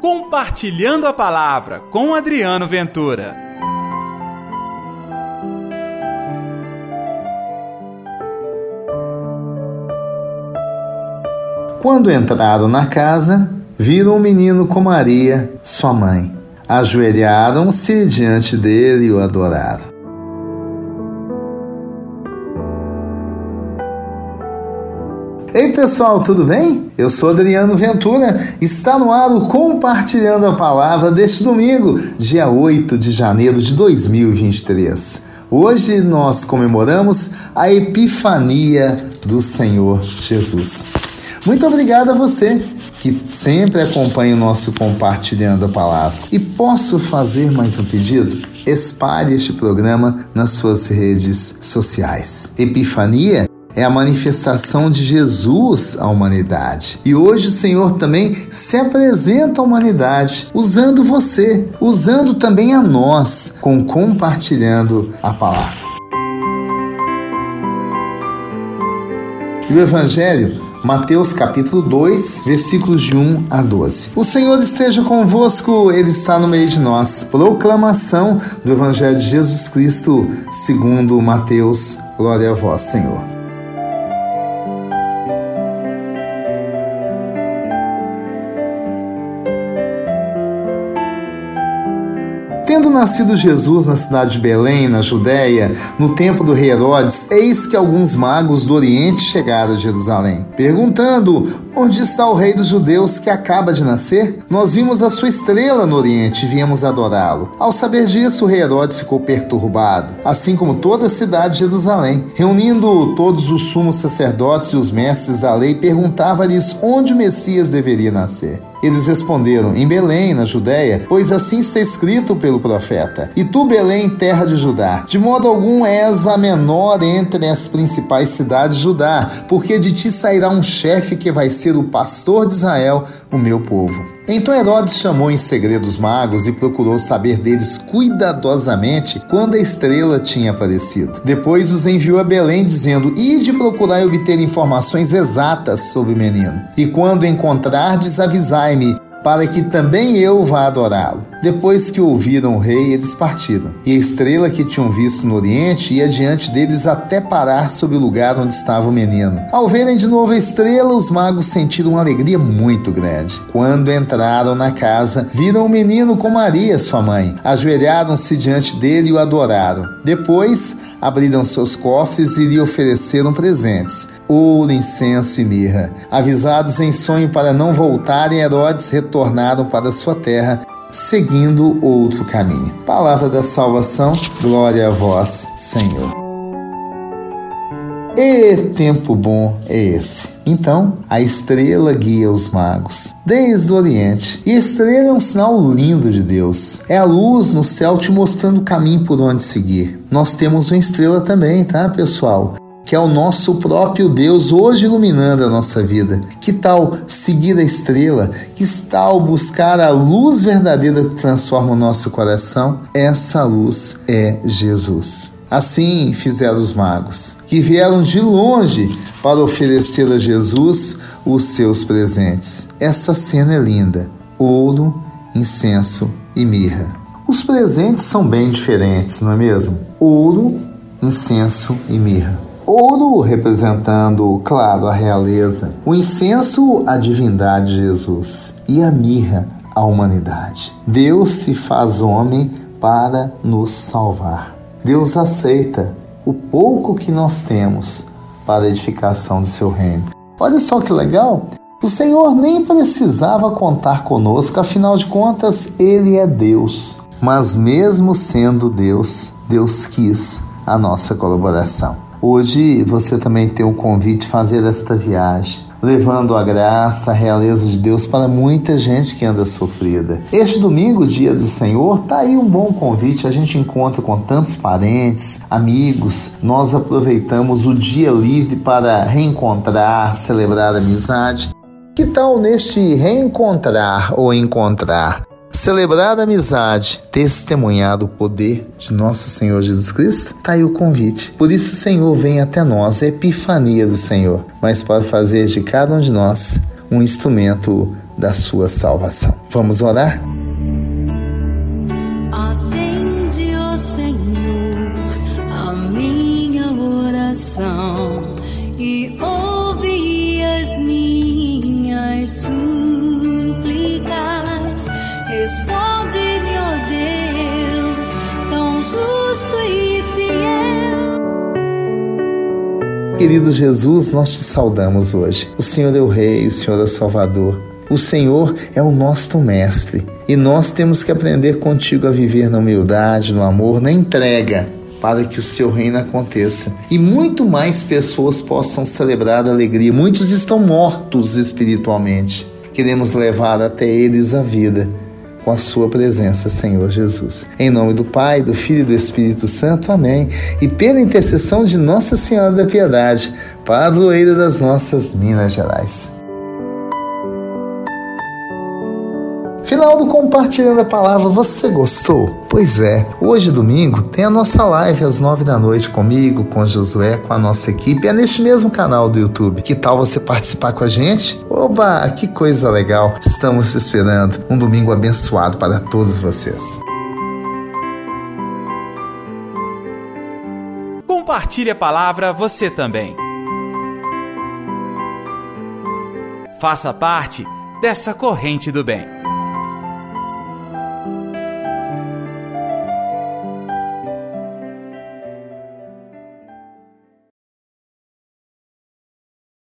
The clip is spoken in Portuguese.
Compartilhando a Palavra com Adriano Ventura. Quando entraram na casa, viram um menino com Maria, sua mãe. Ajoelharam-se diante dele e o adoraram. Ei pessoal, tudo bem? Eu sou Adriano Ventura. Está no ar o Compartilhando a Palavra deste domingo, dia 8 de janeiro de 2023. Hoje nós comemoramos a Epifania do Senhor Jesus. Muito obrigado a você que sempre acompanha o nosso Compartilhando a Palavra. E posso fazer mais um pedido? Espalhe este programa nas suas redes sociais. Epifania é a manifestação de Jesus à humanidade. E hoje o Senhor também se apresenta à humanidade, usando você, usando também a nós, com compartilhando a palavra. E o Evangelho Mateus capítulo 2, versículos de 1 a 12. O Senhor esteja convosco, Ele está no meio de nós. Proclamação do Evangelho de Jesus Cristo, segundo Mateus. Glória a vós, Senhor. Tendo nascido Jesus na cidade de Belém, na Judéia, no tempo do rei Herodes, eis que alguns magos do Oriente chegaram a Jerusalém, perguntando: Onde está o rei dos judeus que acaba de nascer? Nós vimos a sua estrela no Oriente e viemos adorá-lo. Ao saber disso, o rei Herodes ficou perturbado, assim como toda a cidade de Jerusalém. Reunindo todos os sumos sacerdotes e os mestres da lei, perguntava-lhes onde o Messias deveria nascer. Eles responderam: Em Belém, na Judéia, pois assim está escrito pelo profeta. E tu, Belém, terra de Judá, de modo algum és a menor entre as principais cidades de Judá, porque de ti sairá um chefe que vai ser o pastor de Israel, o meu povo. Então Herodes chamou em segredo os magos e procurou saber deles cuidadosamente quando a estrela tinha aparecido. Depois os enviou a Belém, dizendo: Ide procurar e obter informações exatas sobre o menino. E quando encontrardes, avisai-me para que também eu vá adorá-lo. Depois que ouviram o rei, eles partiram. E a estrela que tinham visto no oriente ia diante deles até parar sobre o lugar onde estava o menino. Ao verem de novo a estrela, os magos sentiram uma alegria muito grande. Quando entraram na casa, viram o menino com Maria, sua mãe. Ajoelharam-se diante dele e o adoraram. Depois, abriram seus cofres e lhe ofereceram presentes: ouro, incenso e mirra. Avisados em sonho para não voltarem, Herodes retornaram para sua terra, seguindo outro caminho. Palavra da salvação, glória a vós, Senhor. E tempo bom é esse. Então, a estrela guia os magos, desde o Oriente. E a estrela é um sinal lindo de Deus. É a luz no céu te mostrando o caminho por onde seguir. Nós temos uma estrela também, tá, pessoal? que é o nosso próprio Deus hoje iluminando a nossa vida. Que tal seguir a estrela? Que tal buscar a luz verdadeira que transforma o nosso coração? Essa luz é Jesus. Assim fizeram os magos, que vieram de longe para oferecer a Jesus os seus presentes. Essa cena é linda: ouro, incenso e mirra. Os presentes são bem diferentes, não é mesmo? Ouro, incenso e mirra. Ouro representando, claro, a realeza, o incenso, a divindade de Jesus e a mirra, a humanidade. Deus se faz homem para nos salvar. Deus aceita o pouco que nós temos para a edificação do seu reino. Olha só que legal! O Senhor nem precisava contar conosco, afinal de contas, Ele é Deus. Mas, mesmo sendo Deus, Deus quis a nossa colaboração. Hoje você também tem o convite fazer esta viagem levando a graça, a realeza de Deus para muita gente que anda sofrida. Este domingo, dia do Senhor, tá aí um bom convite. A gente encontra com tantos parentes, amigos. Nós aproveitamos o dia livre para reencontrar, celebrar amizade. Que tal neste reencontrar ou encontrar? Celebrar a amizade, testemunhar o poder de nosso Senhor Jesus Cristo, tá aí o convite. Por isso o Senhor vem até nós, a epifania do Senhor, mas para fazer de cada um de nós um instrumento da sua salvação. Vamos orar? Querido Jesus, nós te saudamos hoje. O Senhor é o Rei, o Senhor é o Salvador. O Senhor é o nosso mestre e nós temos que aprender contigo a viver na humildade, no amor, na entrega, para que o seu reino aconteça e muito mais pessoas possam celebrar a alegria. Muitos estão mortos espiritualmente. Queremos levar até eles a vida com a sua presença, Senhor Jesus. Em nome do Pai, do Filho e do Espírito Santo. Amém. E pela intercessão de Nossa Senhora da Piedade, padroeira das nossas Minas Gerais. Do Compartilhando a Palavra, você gostou? Pois é, hoje domingo tem a nossa live às nove da noite comigo, com Josué, com a nossa equipe, é neste mesmo canal do YouTube. Que tal você participar com a gente? Oba, que coisa legal! Estamos te esperando. Um domingo abençoado para todos vocês. Compartilhe a palavra você também. Faça parte dessa corrente do bem.